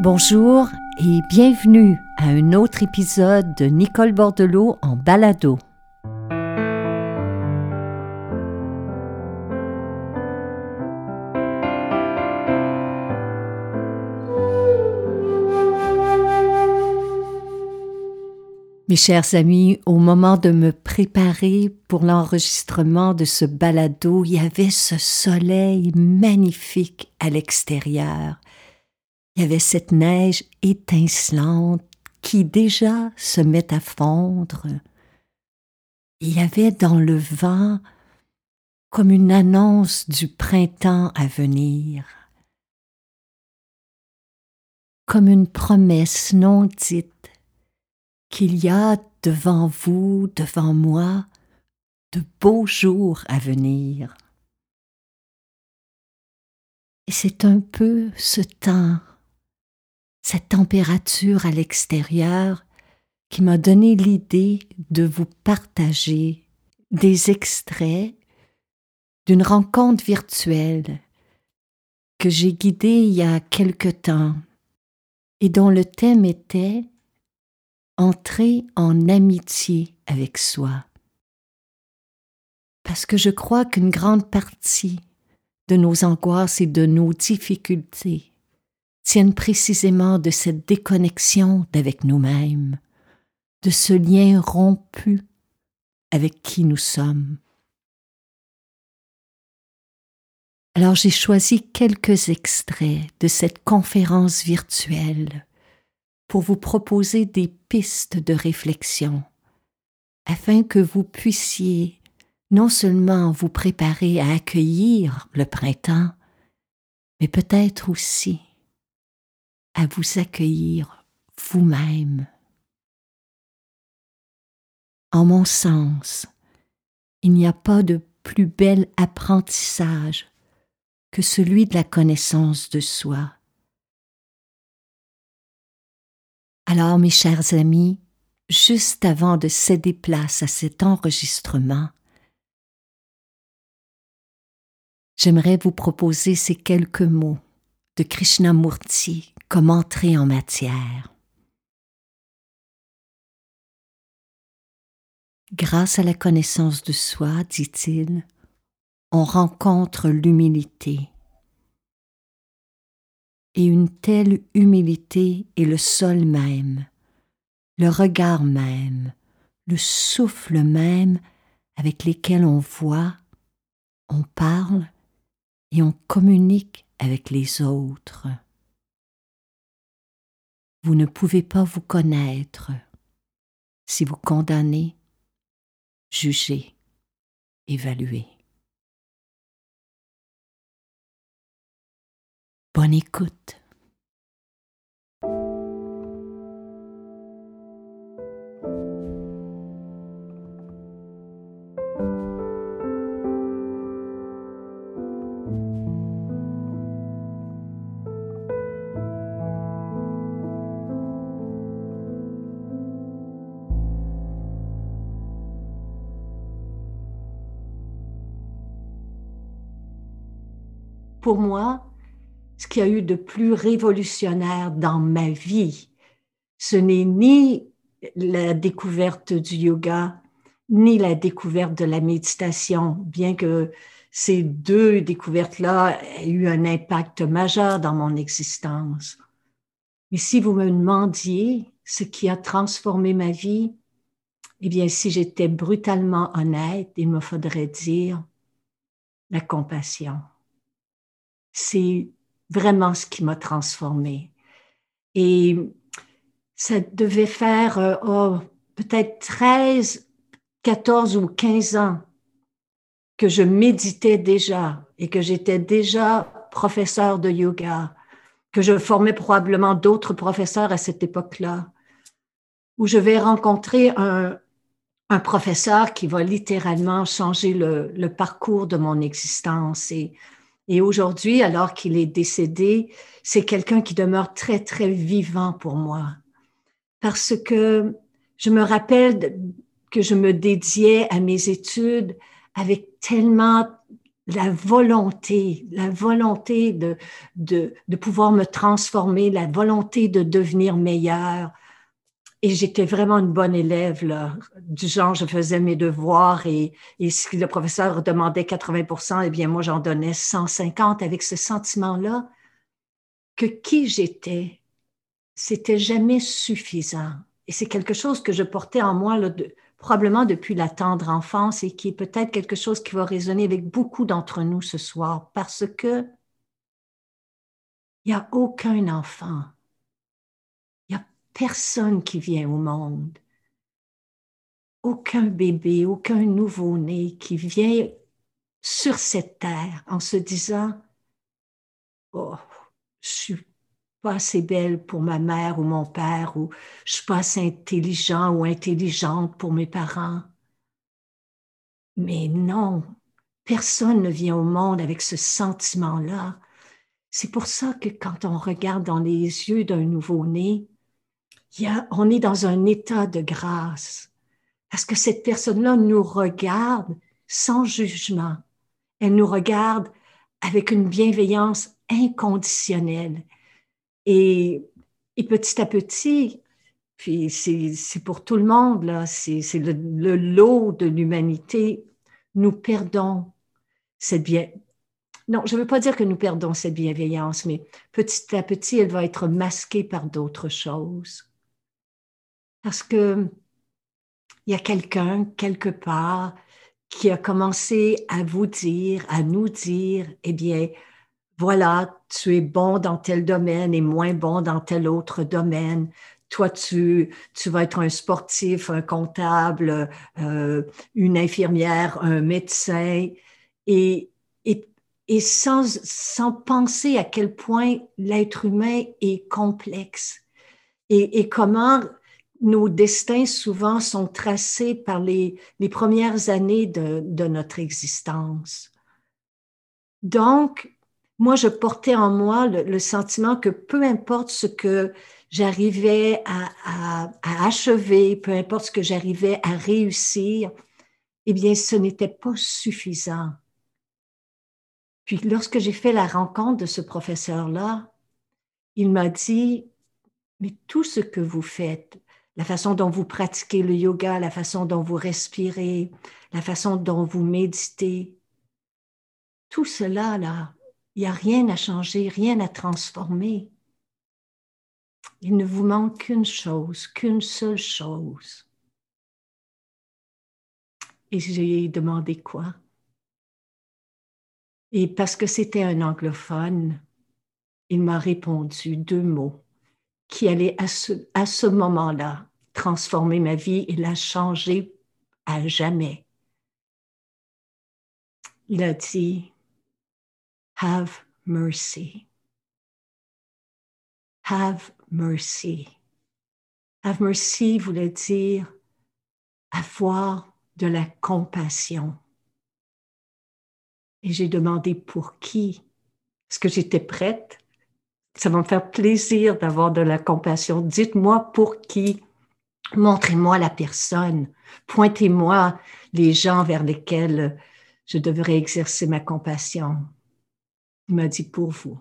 Bonjour et bienvenue à un autre épisode de Nicole Bordelot en balado. Mes chers amis, au moment de me préparer pour l'enregistrement de ce balado, il y avait ce soleil magnifique à l'extérieur. Il y avait cette neige étincelante qui déjà se met à fondre. Il y avait dans le vent comme une annonce du printemps à venir, comme une promesse non dite qu'il y a devant vous, devant moi, de beaux jours à venir. Et c'est un peu ce temps, cette température à l'extérieur qui m'a donné l'idée de vous partager des extraits d'une rencontre virtuelle que j'ai guidée il y a quelque temps et dont le thème était entrer en amitié avec soi. Parce que je crois qu'une grande partie de nos angoisses et de nos difficultés tiennent précisément de cette déconnexion d'avec nous-mêmes, de ce lien rompu avec qui nous sommes. Alors j'ai choisi quelques extraits de cette conférence virtuelle pour vous proposer des pistes de réflexion, afin que vous puissiez non seulement vous préparer à accueillir le printemps, mais peut-être aussi à vous accueillir vous-même. En mon sens, il n'y a pas de plus bel apprentissage que celui de la connaissance de soi Alors, mes chers amis, juste avant de céder place à cet enregistrement, j'aimerais vous proposer ces quelques mots de Krishnamurti comme entrée en matière. Grâce à la connaissance de soi, dit-il, on rencontre l'humilité et une telle humilité est le sol même, le regard même, le souffle même avec lesquels on voit, on parle et on communique avec les autres. Vous ne pouvez pas vous connaître si vous condamnez, jugez, évaluez. Bonne écoute. Pour moi, ce qu'il y a eu de plus révolutionnaire dans ma vie. Ce n'est ni la découverte du yoga, ni la découverte de la méditation, bien que ces deux découvertes-là aient eu un impact majeur dans mon existence. Mais si vous me demandiez ce qui a transformé ma vie, eh bien, si j'étais brutalement honnête, il me faudrait dire la compassion. C'est vraiment ce qui m'a transformée. Et ça devait faire euh, oh, peut-être 13, 14 ou 15 ans que je méditais déjà et que j'étais déjà professeur de yoga, que je formais probablement d'autres professeurs à cette époque-là, où je vais rencontrer un, un professeur qui va littéralement changer le, le parcours de mon existence et et aujourd'hui, alors qu'il est décédé, c'est quelqu'un qui demeure très, très vivant pour moi. Parce que je me rappelle que je me dédiais à mes études avec tellement la volonté, la volonté de, de, de pouvoir me transformer, la volonté de devenir meilleure. Et j'étais vraiment une bonne élève, du genre, je faisais mes devoirs et, si le professeur demandait 80% eh bien, moi, j'en donnais 150 avec ce sentiment-là que qui j'étais, c'était jamais suffisant. Et c'est quelque chose que je portais en moi probablement depuis la tendre enfance et qui est peut-être quelque chose qui va résonner avec beaucoup d'entre nous ce soir parce que il n'y a aucun enfant, personne qui vient au monde, aucun bébé, aucun nouveau-né qui vient sur cette terre en se disant Oh, je suis pas assez belle pour ma mère ou mon père, ou je suis pas assez intelligent ou intelligente pour mes parents. Mais non, personne ne vient au monde avec ce sentiment-là. C'est pour ça que quand on regarde dans les yeux d'un nouveau-né, on est dans un état de grâce. Parce que cette personne-là nous regarde sans jugement. Elle nous regarde avec une bienveillance inconditionnelle. Et, petit à petit, puis c'est pour tout le monde, là, c'est le, le, lot de l'humanité, nous perdons cette bien. Non, je ne veux pas dire que nous perdons cette bienveillance, mais petit à petit, elle va être masquée par d'autres choses. Parce que il y a quelqu'un quelque part qui a commencé à vous dire, à nous dire, eh bien, voilà, tu es bon dans tel domaine et moins bon dans tel autre domaine. Toi, tu, tu vas être un sportif, un comptable, euh, une infirmière, un médecin, et, et, et sans, sans penser à quel point l'être humain est complexe et, et comment nos destins souvent sont tracés par les, les premières années de, de notre existence. Donc, moi, je portais en moi le, sentiment que peu importe ce que j'arrivais à, achever, peu importe ce que j'arrivais à réussir, eh bien, ce n'était pas suffisant. Puis lorsque j'ai fait la rencontre de ce professeur-là, il m'a dit, mais tout ce que vous faites, la façon dont vous pratiquez le yoga, la façon dont vous respirez, la façon dont vous méditez, tout cela, là, il n'y a rien à changer, rien à transformer. Il ne vous manque qu'une chose, qu'une seule chose. Et j'ai demandé quoi? Et parce que c'était un anglophone, il m'a répondu deux mots qui allaient à ce, à ce moment-là transformer ma vie et la changer à jamais. Il a dit, Have mercy. Have mercy. Have mercy voulait dire avoir de la compassion. Et j'ai demandé pour qui? Est-ce que j'étais prête? Ça va me faire plaisir d'avoir de la compassion. Dites-moi pour qui. Montrez-moi la personne. Pointez-moi les gens vers lesquels je devrais exercer ma compassion. Il m'a dit pour vous.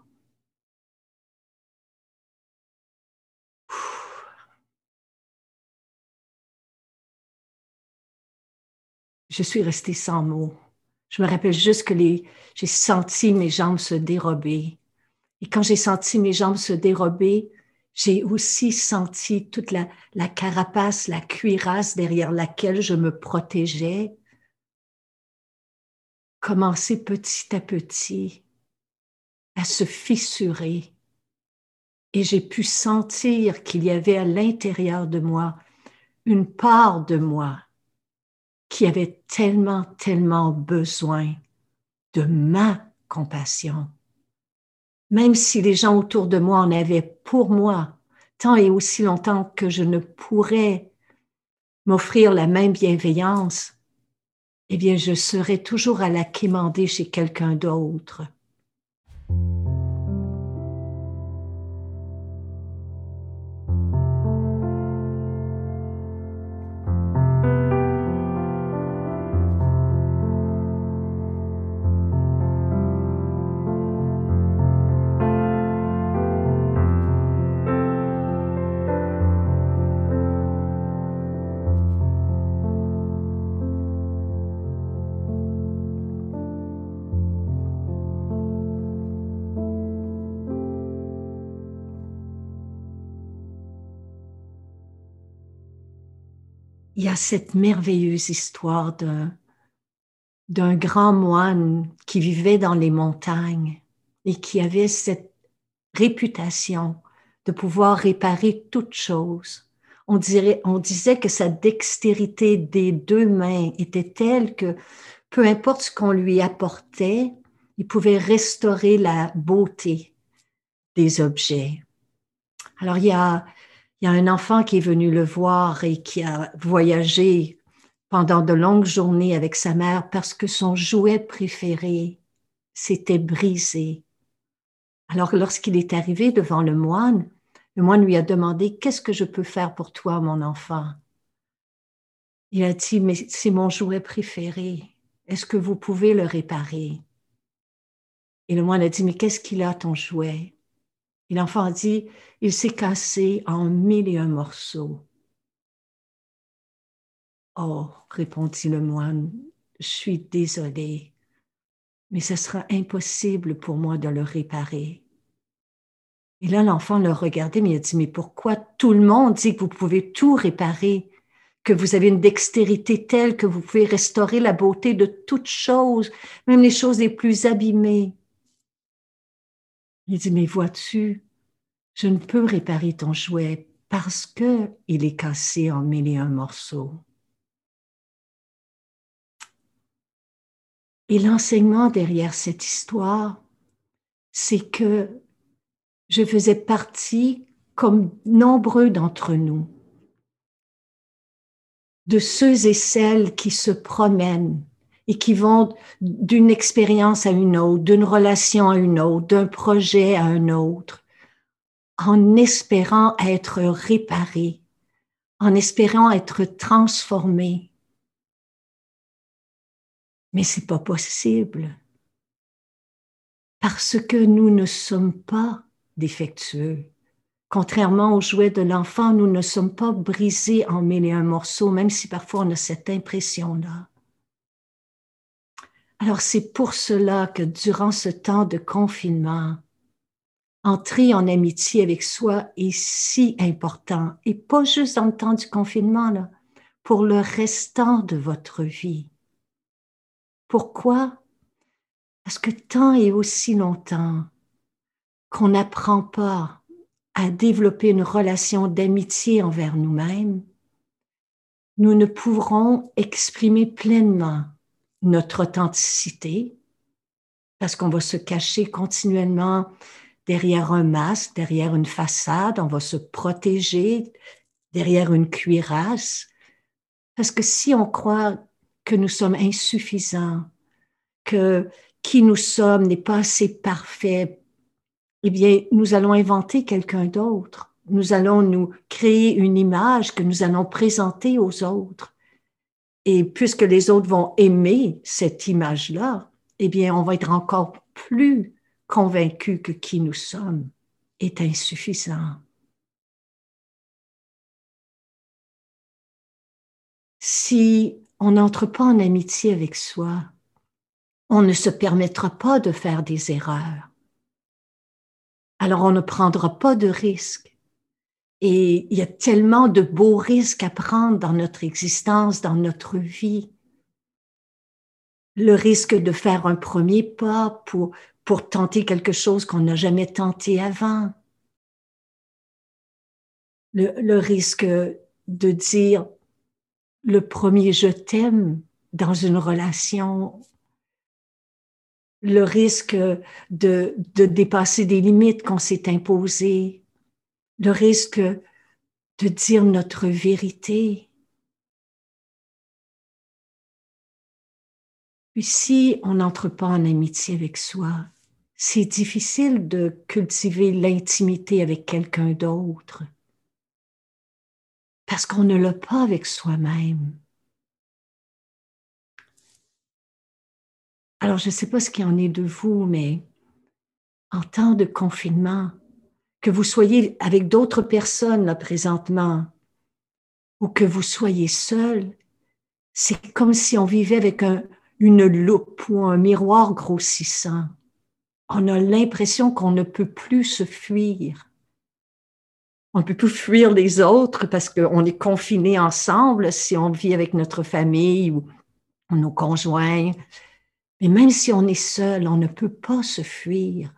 Je suis restée sans mots. Je me rappelle juste que j'ai senti mes jambes se dérober. Et quand j'ai senti mes jambes se dérober, j'ai aussi senti toute la, la carapace, la cuirasse derrière laquelle je me protégeais commencer petit à petit à se fissurer. Et j'ai pu sentir qu'il y avait à l'intérieur de moi une part de moi qui avait tellement, tellement besoin de ma compassion. Même si les gens autour de moi en avaient pour moi, tant et aussi longtemps que je ne pourrais m'offrir la même bienveillance, eh bien, je serais toujours à la quémander chez quelqu'un d'autre. Il y a cette merveilleuse histoire d'un grand moine qui vivait dans les montagnes et qui avait cette réputation de pouvoir réparer toutes choses. On, on disait que sa dextérité des deux mains était telle que peu importe ce qu'on lui apportait, il pouvait restaurer la beauté des objets. Alors il y a, il y a un enfant qui est venu le voir et qui a voyagé pendant de longues journées avec sa mère parce que son jouet préféré s'était brisé. Alors lorsqu'il est arrivé devant le moine, le moine lui a demandé, Qu'est-ce que je peux faire pour toi, mon enfant? Il a dit, Mais c'est mon jouet préféré. Est-ce que vous pouvez le réparer? Et le moine a dit, Mais qu'est-ce qu'il a, ton jouet? Et l'enfant dit, Il s'est cassé en mille et un morceaux. Oh, répondit le moine, je suis désolé, mais ce sera impossible pour moi de le réparer. Et là, l'enfant le regardait, mais il a dit, mais pourquoi tout le monde dit que vous pouvez tout réparer, que vous avez une dextérité telle que vous pouvez restaurer la beauté de toutes choses, même les choses les plus abîmées? Il dit, mais vois-tu, je ne peux réparer ton jouet parce que il est cassé en mille et un morceaux. Et l'enseignement derrière cette histoire, c'est que je faisais partie, comme nombreux d'entre nous, de ceux et celles qui se promènent et qui vont d'une expérience à une autre, d'une relation à une autre, d'un projet à un autre, en espérant être réparés, en espérant être transformés. Mais c'est pas possible parce que nous ne sommes pas défectueux. Contrairement aux jouets de l'enfant, nous ne sommes pas brisés en mille et un morceaux, même si parfois on a cette impression-là. Alors c'est pour cela que durant ce temps de confinement, entrer en amitié avec soi est si important, et pas juste dans le temps du confinement, là, pour le restant de votre vie. Pourquoi? Parce que tant et aussi longtemps qu'on n'apprend pas à développer une relation d'amitié envers nous-mêmes, nous ne pourrons exprimer pleinement notre authenticité parce qu'on va se cacher continuellement derrière un masque, derrière une façade, on va se protéger derrière une cuirasse. Parce que si on croit que nous sommes insuffisants, que qui nous sommes n'est pas assez parfait eh bien, nous allons inventer quelqu'un d'autre. Nous allons nous créer une image que nous allons présenter aux autres. Et puisque les autres vont aimer cette image-là, eh bien, on va être encore plus convaincus que qui nous sommes est insuffisant. Si on n'entre pas en amitié avec soi, on ne se permettra pas de faire des erreurs alors on ne prendra pas de risques. Et il y a tellement de beaux risques à prendre dans notre existence, dans notre vie. Le risque de faire un premier pas pour, pour tenter quelque chose qu'on n'a jamais tenté avant. Le, le risque de dire le premier je t'aime dans une relation le risque de, de dépasser des limites qu'on s'est imposées, le risque de dire notre vérité. Puis si on n'entre pas en amitié avec soi, c'est difficile de cultiver l'intimité avec quelqu'un d'autre parce qu'on ne l'a pas avec soi-même. Alors, je ne sais pas ce qu'il en est de vous, mais en temps de confinement, que vous soyez avec d'autres personnes là présentement, ou que vous soyez seul, c'est comme si on vivait avec une loupe ou un miroir grossissant. On a l'impression qu'on ne peut plus se fuir. on ne peut plus fuir les autres parce qu'on est confinés ensemble si on vit avec notre famille ou nos conjoints. Mais même si on est seul, on ne peut pas se fuir.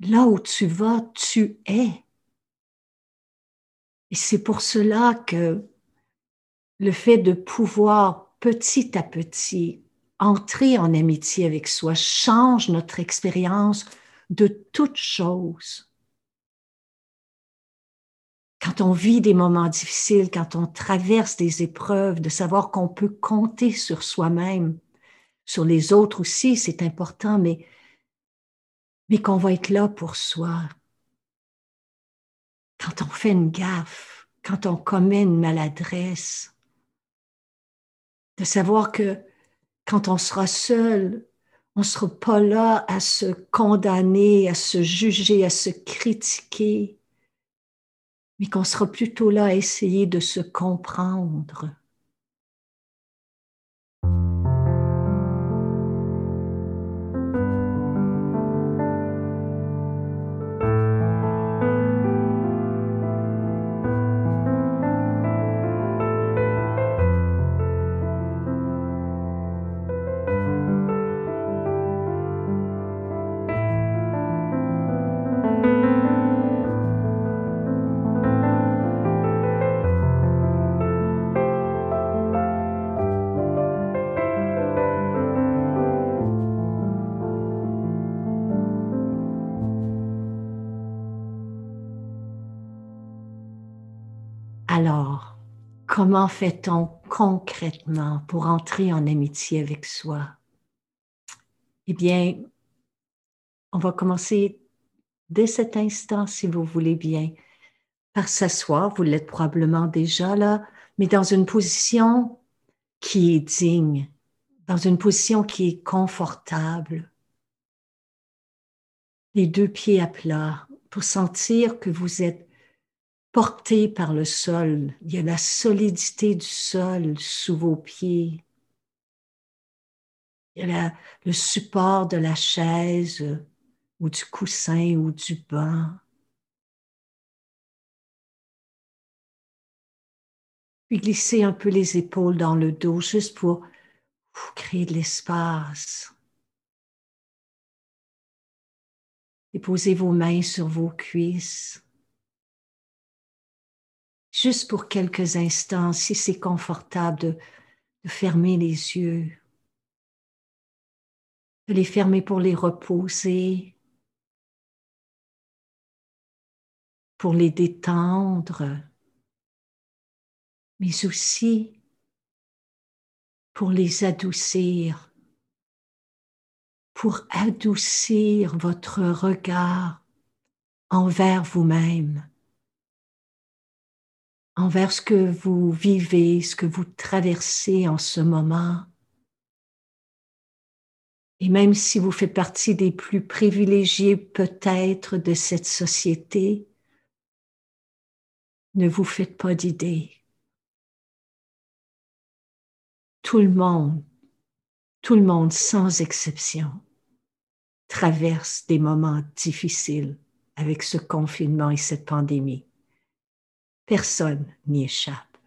Là où tu vas, tu es. Et c'est pour cela que le fait de pouvoir petit à petit entrer en amitié avec soi change notre expérience de toutes choses quand on vit des moments difficiles, quand on traverse des épreuves, de savoir qu'on peut compter sur soi-même, sur les autres aussi, c'est important, mais, mais qu'on va être là pour soi. Quand on fait une gaffe, quand on commet une maladresse, de savoir que quand on sera seul, on ne sera pas là à se condamner, à se juger, à se critiquer, mais qu'on sera plutôt là à essayer de se comprendre. Comment fait-on concrètement pour entrer en amitié avec soi? Eh bien, on va commencer dès cet instant, si vous voulez bien, par s'asseoir. Vous l'êtes probablement déjà là, mais dans une position qui est digne, dans une position qui est confortable. Les deux pieds à plat pour sentir que vous êtes porté par le sol. Il y a la solidité du sol sous vos pieds. Il y a le support de la chaise ou du coussin ou du banc. Puis glisser un peu les épaules dans le dos juste pour créer de l'espace. Déposez vos mains sur vos cuisses juste pour quelques instants, si c'est confortable de, fermer les yeux, de les fermer pour les reposer, pour les détendre, mais aussi pour les adoucir, pour adoucir votre regard envers vous-même envers ce que vous vivez, ce que vous traversez en ce moment. Et même si vous faites partie des plus privilégiés peut-être de cette société, ne vous faites pas d'idées. Tout le monde, tout le monde sans exception, traverse des moments difficiles avec ce confinement et cette pandémie. Personne n'y échappe.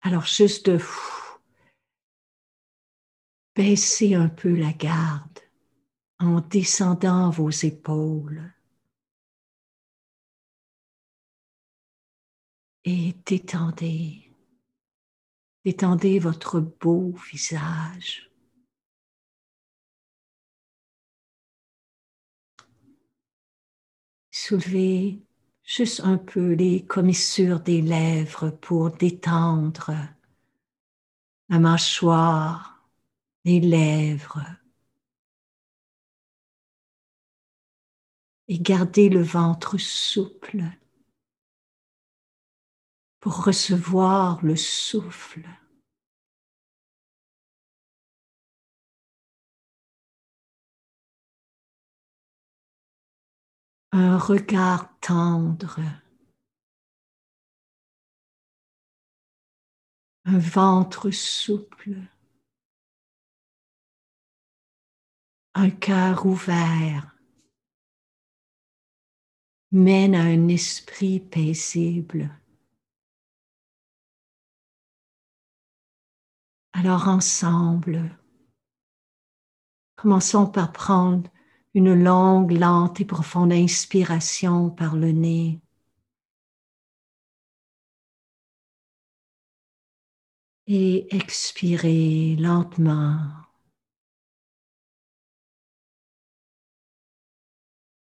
Alors juste de baisser un peu la garde en descendant vos épaules et détendez, détendez votre beau visage. Soulevez juste un peu les commissures des lèvres pour détendre la mâchoire, les lèvres. Et garder le ventre souple pour recevoir le souffle. Un regard tendre, un ventre souple, un cœur ouvert, mène à un esprit paisible. Alors ensemble, commençons par prendre une longue, lente et profonde inspiration par le nez. Et expirez lentement.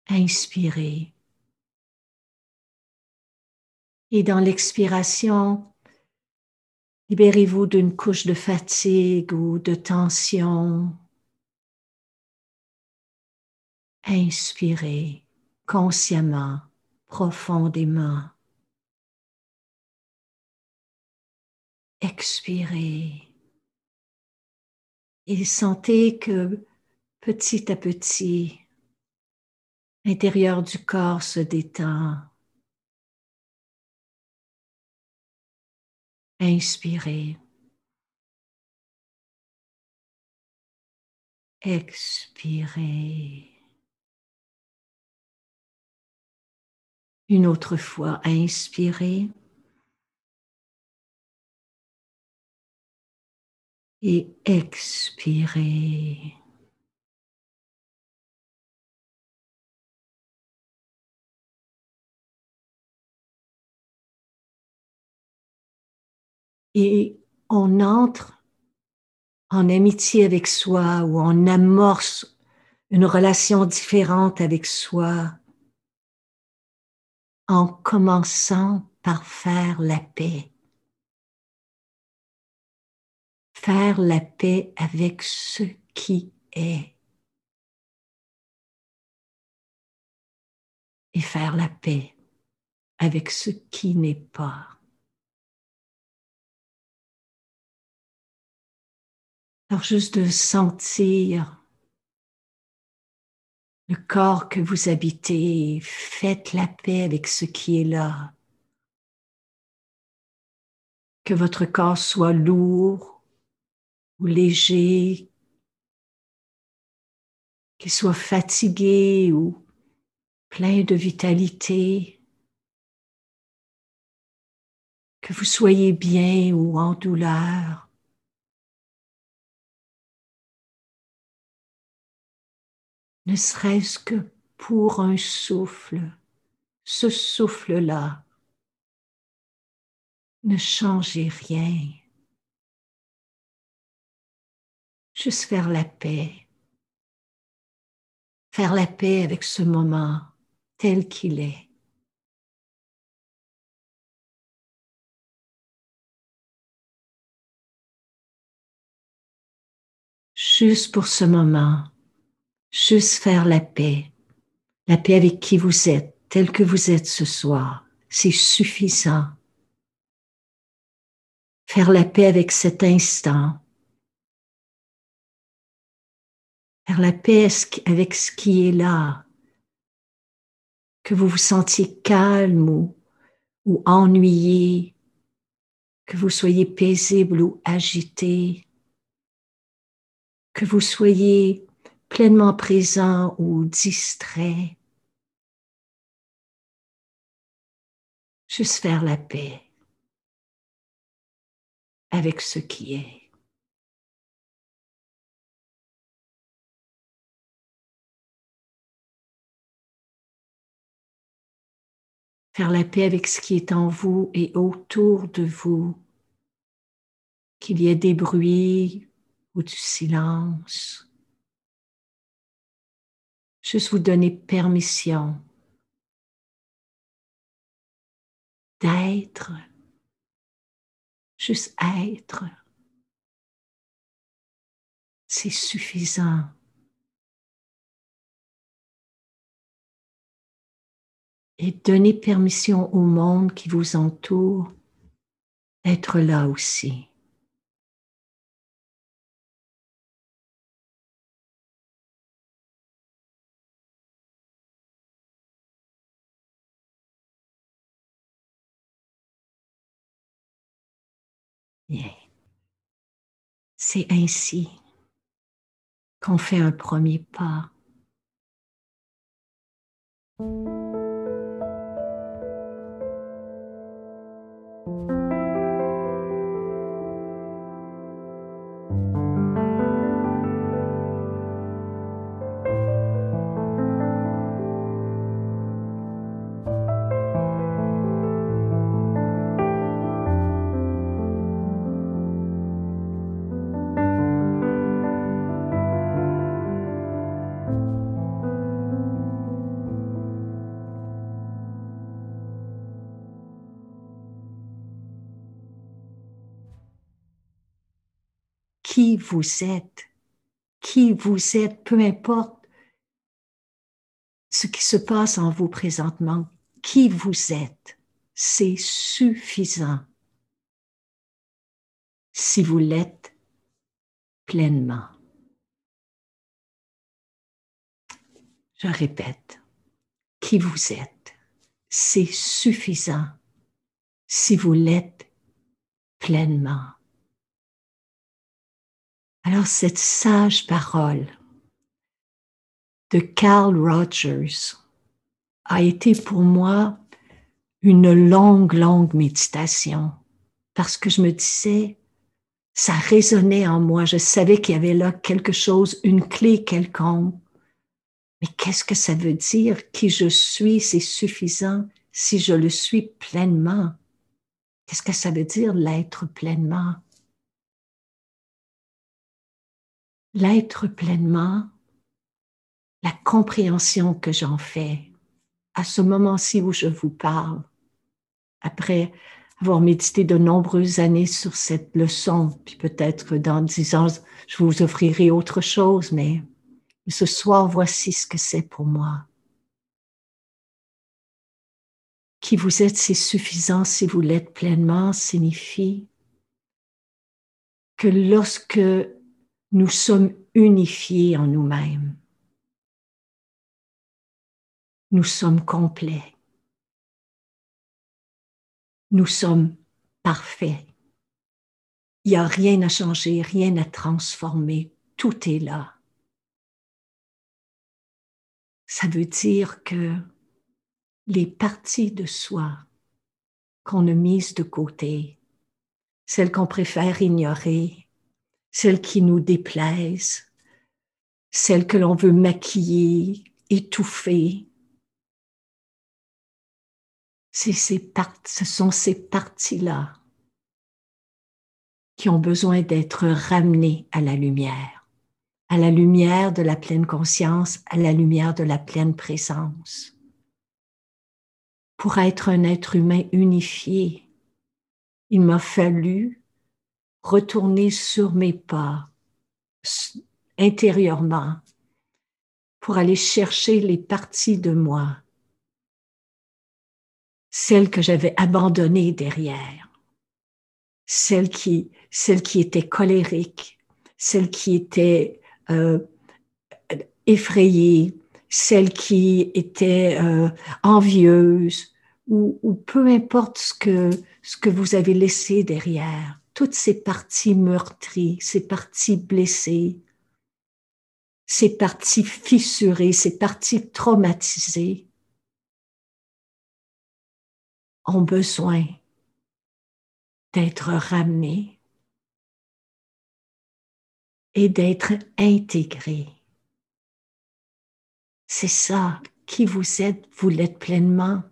Inspirez. Et dans l'expiration, libérez-vous d'une couche de fatigue ou de tension. Inspirez consciemment, profondément. Expirez. Et sentez que petit à petit, l'intérieur du corps se détend. Inspirez. Expirez. Une autre fois, inspirez. Et expirez. et on entre en amitié avec soi ou on amorce une relation différente avec soi en commençant par faire la paix. Faire la paix avec ce qui est. Et faire la paix avec ce qui n'est pas. Alors juste de sentir le corps que vous habitez, faites la paix avec ce qui est là. Que votre corps soit lourd ou léger, qu'il soit fatigué ou plein de vitalité, que vous soyez bien ou en douleur. Ne serait-ce que pour un souffle, ce souffle-là. Ne changez rien. Juste faire la paix. Faire la paix avec ce moment tel qu'il est. Juste pour ce moment, juste faire la paix, la paix avec qui vous êtes, tel que vous êtes ce soir, c'est suffisant. Faire la paix avec cet instant. Faire la paix avec ce qui est là. Que vous vous sentiez calme ou, ou ennuyé, que vous soyez paisible ou agité, que vous soyez pleinement présent ou distrait. Juste faire la paix avec ce qui est. Faire la paix avec ce qui est en vous et autour de vous, qu'il y ait des bruits ou du silence Juste vous donner permission d'être, juste être. C'est suffisant. Et donner permission au monde qui vous entoure d'être là aussi. C'est ainsi qu'on fait un premier pas. Qui vous êtes, peu importe ce qui se passe en vous présentement, qui vous êtes, c'est suffisant si vous l'êtes pleinement. Je répète, qui vous êtes, c'est suffisant si vous l'êtes pleinement. Alors cette sage parole de Carl Rogers a été pour moi une longue, longue méditation parce que je me disais, ça résonnait en moi, je savais qu'il y avait là quelque chose, une clé quelconque mais qu'est-ce que ça veut dire? Qui je suis, c'est suffisant si je le suis pleinement. Qu'est-ce que ça veut dire l'être pleinement? L'être pleinement, la compréhension que j'en fais à ce moment-ci où je vous parle, après avoir médité de nombreuses années sur cette leçon, puis peut-être dans dix ans, je vous offrirai autre chose, mais ce soir, voici ce que c'est pour moi. Qui vous êtes, c'est suffisant si vous l'êtes pleinement, signifie que lorsque nous sommes unifiés en nous-mêmes, nous sommes complets. Nous sommes parfaits. Il n'y a rien à changer, rien à transformer. Tout est là ça veut dire que les parties de soi qu'on a mises de côté, celles qu'on préfère ignorer, celles qui nous déplaisent, celles que l'on veut maquiller, étouffer, ces ce sont ces parties-là qui ont besoin d'être ramenées à la lumière à la lumière de la pleine conscience, à la lumière de la pleine présence. Pour être un être humain unifié, il m'a fallu retourner sur mes pas intérieurement pour aller chercher les parties de moi, celles que j'avais abandonnées derrière, celles qui, celles qui étaient colériques, celles qui étaient euh, effrayée, celle qui était euh, envieuse, ou, ou, peu importe ce que, ce que vous avez laissé derrière, toutes ces parties meurtries, ces parties blessées, ces parties fissurées, ces parties traumatisées, ont besoin d'être ramenées et d'être intégré. C'est ça, qui vous êtes, vous l'êtes pleinement.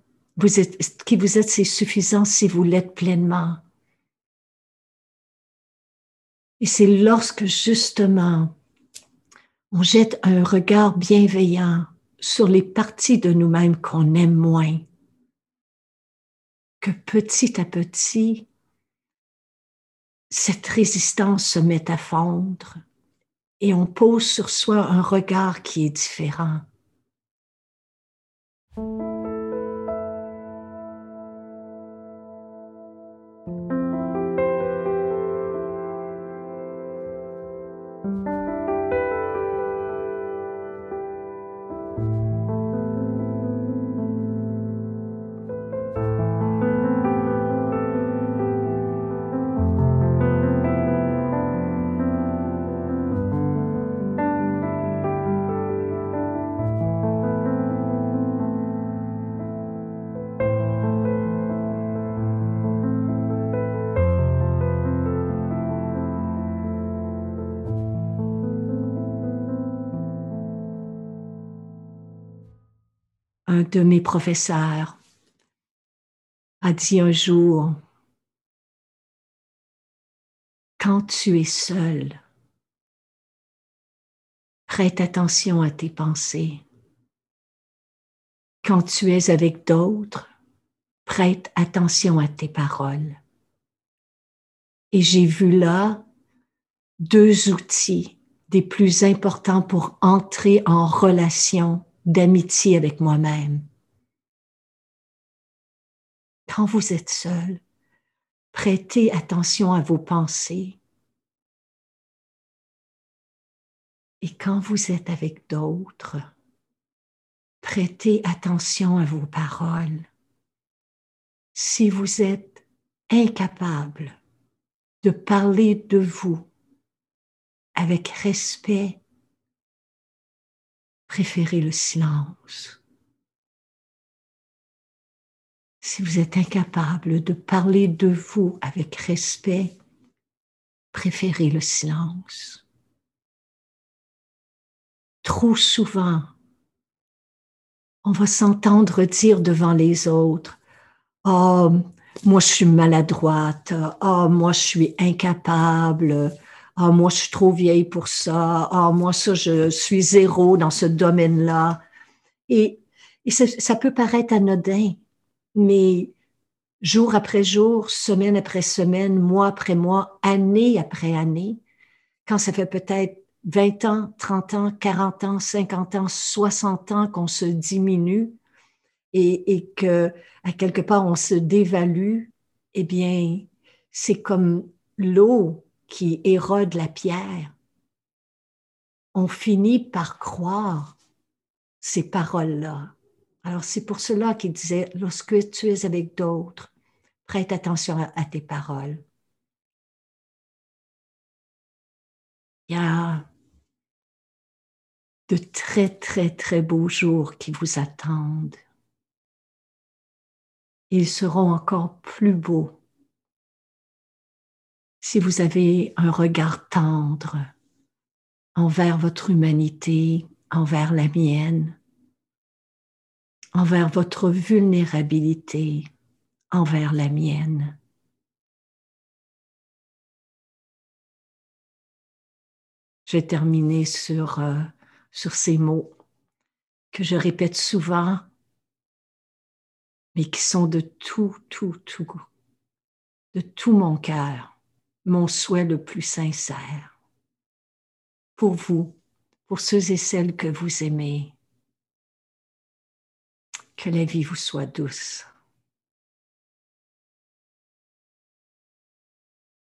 Qui vous êtes, c'est suffisant si vous l'êtes pleinement. Et c'est lorsque justement on jette un regard bienveillant sur les parties de nous-mêmes qu'on aime moins, que petit à petit, cette résistance se met à fondre et on pose sur soi un regard qui est différent. De mes professeurs a dit un jour, quand tu es seul, prête attention à tes pensées. Quand tu es avec d'autres, prête attention à tes paroles. Et j'ai vu là deux outils des plus importants pour entrer en relation d'amitié avec moi-même. Quand vous êtes seul, prêtez attention à vos pensées. Et quand vous êtes avec d'autres, prêtez attention à vos paroles. Si vous êtes incapable de parler de vous avec respect, préférez le silence. Si vous êtes incapable de parler de vous avec respect, préférez le silence. Trop souvent, on va s'entendre dire devant les autres, Oh, moi je suis maladroite, oh, moi je suis incapable, oh, moi je suis trop vieille pour ça, oh, moi ça je suis zéro dans ce domaine-là. Et, ça peut paraître anodin, mais jour après jour, semaine après semaine, mois après mois, année après année, quand ça fait peut-être 20 ans, 30 ans, 40 ans, 50 ans, 60 ans qu'on se diminue et, et que à quelque part on se dévalue, eh bien, c'est comme l'eau qui érode la pierre. On finit par croire ces paroles-là. Alors c'est pour cela qu'il disait, lorsque tu es avec d'autres, prête attention à, tes paroles. Il y a de très, très, très beaux jours qui vous attendent. Ils seront encore plus beaux si vous avez un regard tendre envers votre humanité, envers la mienne, envers votre vulnérabilité, envers la mienne. J'ai terminé sur, euh, sur ces mots que je répète souvent, mais qui sont de tout, tout, tout, de tout mon cœur, mon souhait le plus sincère. Pour vous, pour ceux et celles que vous aimez, que la vie vous soit douce.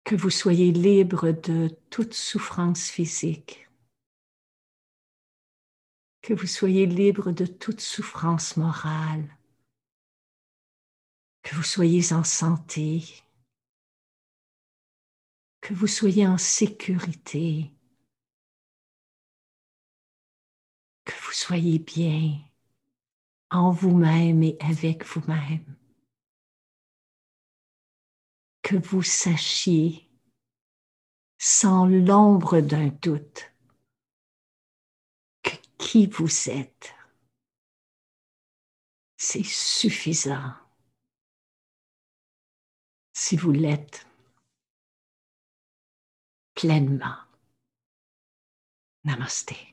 Que vous soyez libre de toute souffrance physique. Que vous soyez libre de toute souffrance morale. Que vous soyez en santé. Que vous soyez en sécurité. Que vous soyez bien en vous-même et avec vous-même. Que vous sachiez sans l'ombre d'un doute que qui vous êtes, c'est suffisant si vous l'êtes pleinement. Namaste.